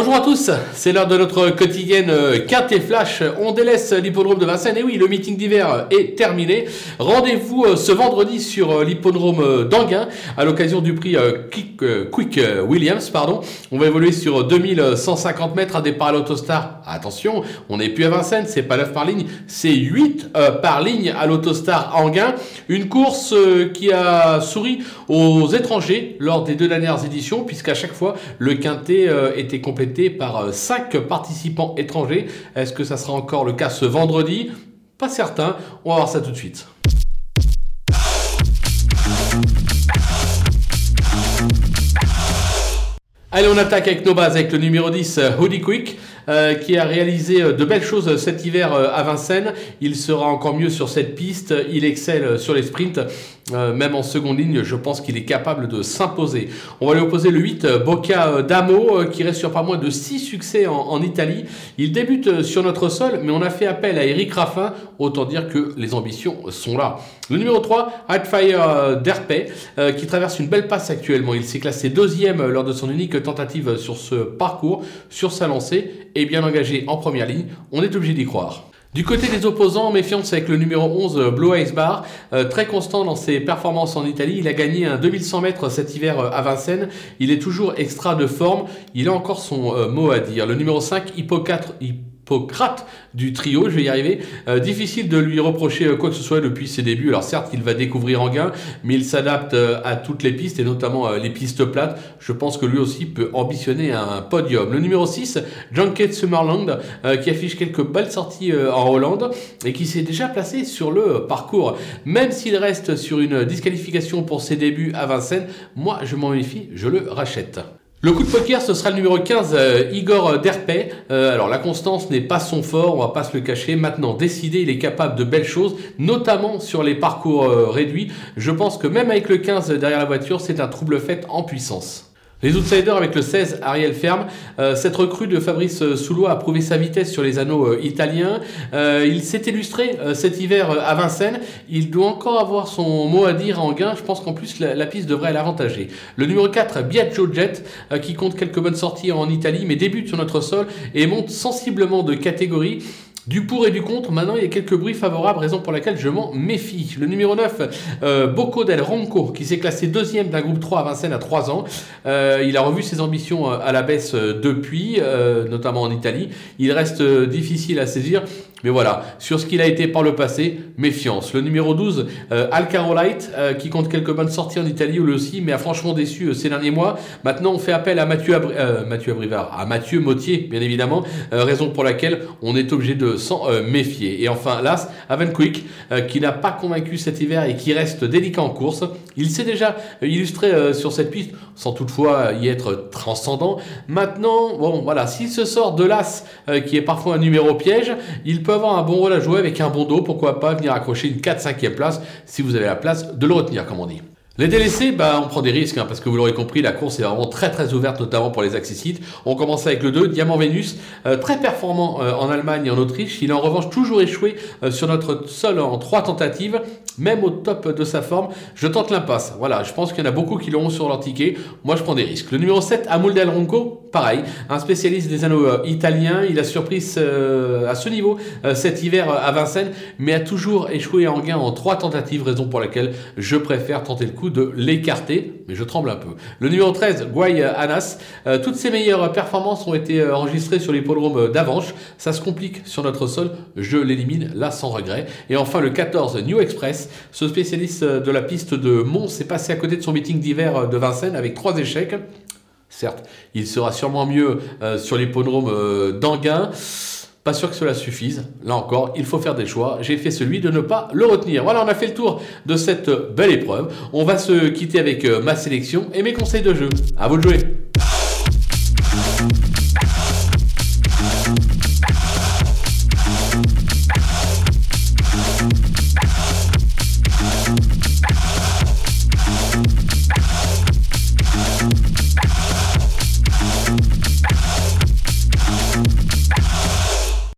Bonjour à tous, c'est l'heure de notre quotidienne euh, Quintet Flash. On délaisse l'hippodrome de Vincennes et oui, le meeting d'hiver est terminé. Rendez-vous euh, ce vendredi sur euh, l'hippodrome d'Anguin à l'occasion du prix Quick, Williams. Pardon. On va évoluer sur 2150 mètres à départ à l'autostar. Attention, on n'est plus à Vincennes, c'est pas 9 par ligne, c'est 8 par ligne à l'autostar Anguin. Une course qui a souri aux étrangers lors des deux dernières éditions puisqu'à chaque fois le Quintet était par 5 euh, participants étrangers. Est-ce que ça sera encore le cas ce vendredi? Pas certain. On va voir ça tout de suite. Allez, on attaque avec nos bases, avec le numéro 10, euh, Hoodie Quick, euh, qui a réalisé de belles choses cet hiver à Vincennes. Il sera encore mieux sur cette piste. Il excelle sur les sprints. Euh, même en seconde ligne, je pense qu'il est capable de s'imposer. On va lui opposer le 8, euh, Bocca euh, Damo, qui reste sur pas moins de 6 succès en, Italie. Il débute sur notre sol, mais on a fait appel à Eric Raffin, autant dire que les ambitions sont là. Le numéro 3, Hardfire Derpey, qui traverse une belle passe actuellement. Il s'est classé deuxième lors de son unique tentative sur ce parcours, sur sa lancée, bien engagé en première ligne. On est obligé d'y croire. Du côté des opposants, méfiance avec le numéro 11, euh, Blue Ice Bar, euh, très constant dans ses performances en Italie. Il a gagné un 2100 mètres cet hiver euh, à Vincennes. Il est toujours extra de forme. Il a encore son mot à dire. Le numéro 5, Hippo 4, Hippocrate du trio, je vais y arriver. Euh, difficile de lui reprocher euh, quoi que ce soit depuis ses débuts. Alors certes, il va découvrir Anguin, mais il s'adapte euh, à toutes les pistes et notamment les pistes plates. Je pense que lui aussi peut ambitionner un podium. Le numéro 6, Junket Summerland, qui affiche quelques belles sorties en Hollande et qui s'est déjà placé sur le parcours. Même s'il reste sur une disqualification pour ses débuts à Vincennes, moi je m'en méfie, je le rachète. Le coup de poker, ce sera le numéro 15, euh, Igor Derpey. Euh, alors la constance n'est pas son fort, on va pas se le cacher. Maintenant, décidé, il est capable de belles choses, notamment sur les parcours euh, réduits. Je pense que même avec le 15 derrière la voiture, c'est un trouble fait en puissance. Les outsiders avec le 16, Ariel Ferme. Euh, cette recrue de Fabrice Soulois a prouvé sa vitesse sur les anneaux euh, italiens. Euh, il s'est illustré cet hiver à Vincennes. Il doit encore avoir son mot à dire en gain. Je pense qu'en plus la, piste devrait l'avantager. Le numéro 4, Biagio Jet, qui compte quelques bonnes sorties en Italie, mais débute sur notre sol et monte sensiblement de catégorie. Du pour et du contre, maintenant il y a quelques bruits favorables, raison pour laquelle je m'en méfie. Le numéro 9, euh, Bocco del Ronco, qui s'est classé deuxième d'un groupe 3 à Vincennes à 3 ans. Euh, il a revu ses ambitions euh, à la baisse depuis, notamment en Italie. Il reste difficile à saisir. Mais voilà, sur ce qu'il a été par le passé, méfiance. Le numéro 12, euh, Alcarolite, qui compte quelques bonnes sorties en Italie lui aussi, mais a franchement déçu ces derniers mois. Maintenant, on fait appel à Mathieu, Mathieu Abrivard, à Mathieu Mautier, bien évidemment, raison pour laquelle on est obligé de s'en euh, méfier. Et enfin, l'As, Avenquick, euh, qui n'a pas convaincu cet hiver et qui reste délicat en course. Il s'est déjà illustré euh, sur cette piste, sans toutefois y être transcendant. Maintenant, bon, voilà, s'il se sort de l'As, qui est parfois un numéro piège, il peut avoir un bon rôle à jouer avec un bon dos. Pourquoi pas venir accrocher une 4-5e place si vous avez la place de le retenir, comme on dit. Les délaissés, bah, on prend des risques, hein, parce que vous l'aurez compris, la course est vraiment très très ouverte, notamment pour les accessites. On commence avec le 2, Diamant Vénus, euh, très performant euh, en Allemagne et en Autriche. Il a en revanche toujours échoué euh, sur notre sol en trois tentatives, même au top de sa forme. Je tente l'impasse. Voilà, je pense qu'il y en a beaucoup qui l'auront sur leur ticket. Moi, je prends des risques. Le numéro 7, Amul Del Ronco, pareil, un spécialiste des anneaux italiens. Il a surpris à ce niveau cet hiver à Vincennes, mais a toujours échoué en gain en trois tentatives, raison pour laquelle je préfère tenter le coup de l'écarter, mais je tremble un peu. Le numéro 13, Guay Anas. Euh, toutes ses meilleures performances ont été euh, enregistrées sur l'hippodrome d'Avanche. Ça se complique sur notre sol, je l'élimine là sans regret. Et enfin le 14, New Express. Ce spécialiste euh, de la piste de Mons s'est passé à côté de son meeting d'hiver de Vincennes avec trois échecs. Certes, il sera sûrement mieux sur l'hippodrome d'Anguin. Pas sûr que cela suffise. Là encore, il faut faire des choix. J'ai fait celui de ne pas le retenir. Voilà, on a fait le tour de cette belle épreuve. On va se quitter avec euh, ma sélection et mes conseils de jeu. À vous de jouer.